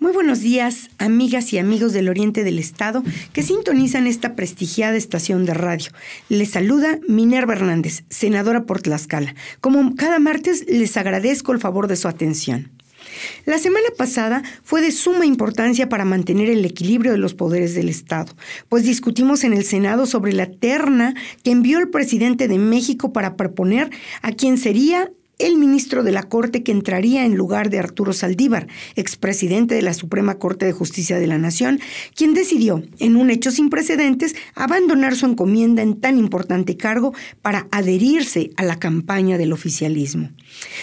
Muy buenos días, amigas y amigos del Oriente del Estado que sintonizan esta prestigiada estación de radio. Les saluda Minerva Hernández, senadora por Tlaxcala. Como cada martes, les agradezco el favor de su atención. La semana pasada fue de suma importancia para mantener el equilibrio de los poderes del Estado, pues discutimos en el Senado sobre la terna que envió el presidente de México para proponer a quien sería el ministro de la Corte que entraría en lugar de Arturo Saldívar, expresidente de la Suprema Corte de Justicia de la Nación, quien decidió, en un hecho sin precedentes, abandonar su encomienda en tan importante cargo para adherirse a la campaña del oficialismo.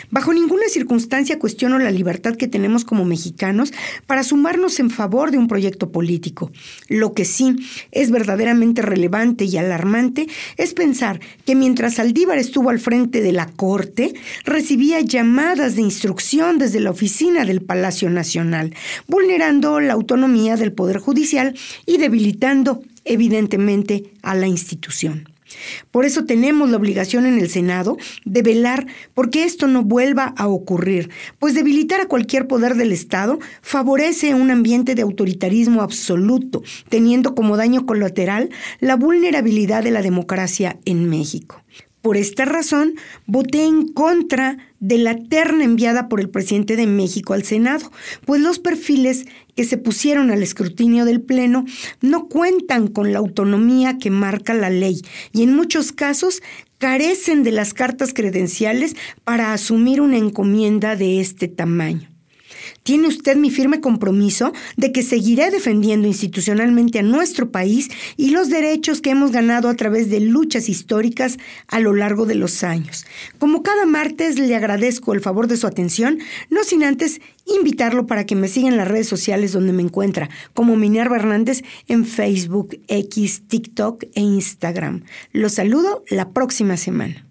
Bajo ninguna circunstancia cuestiono la libertad que tenemos como mexicanos para sumarnos en favor de un proyecto político. Lo que sí es verdaderamente relevante y alarmante es pensar que mientras Saldívar estuvo al frente de la Corte, recibía llamadas de instrucción desde la oficina del Palacio Nacional, vulnerando la autonomía del Poder Judicial y debilitando evidentemente a la institución. Por eso tenemos la obligación en el Senado de velar porque esto no vuelva a ocurrir, pues debilitar a cualquier poder del Estado favorece un ambiente de autoritarismo absoluto, teniendo como daño colateral la vulnerabilidad de la democracia en México. Por esta razón, voté en contra de la terna enviada por el presidente de México al Senado, pues los perfiles que se pusieron al escrutinio del Pleno no cuentan con la autonomía que marca la ley y en muchos casos carecen de las cartas credenciales para asumir una encomienda de este tamaño. Tiene usted mi firme compromiso de que seguiré defendiendo institucionalmente a nuestro país y los derechos que hemos ganado a través de luchas históricas a lo largo de los años. Como cada martes le agradezco el favor de su atención, no sin antes invitarlo para que me siga en las redes sociales donde me encuentra, como Minerva Hernández en Facebook, X, TikTok e Instagram. Los saludo la próxima semana.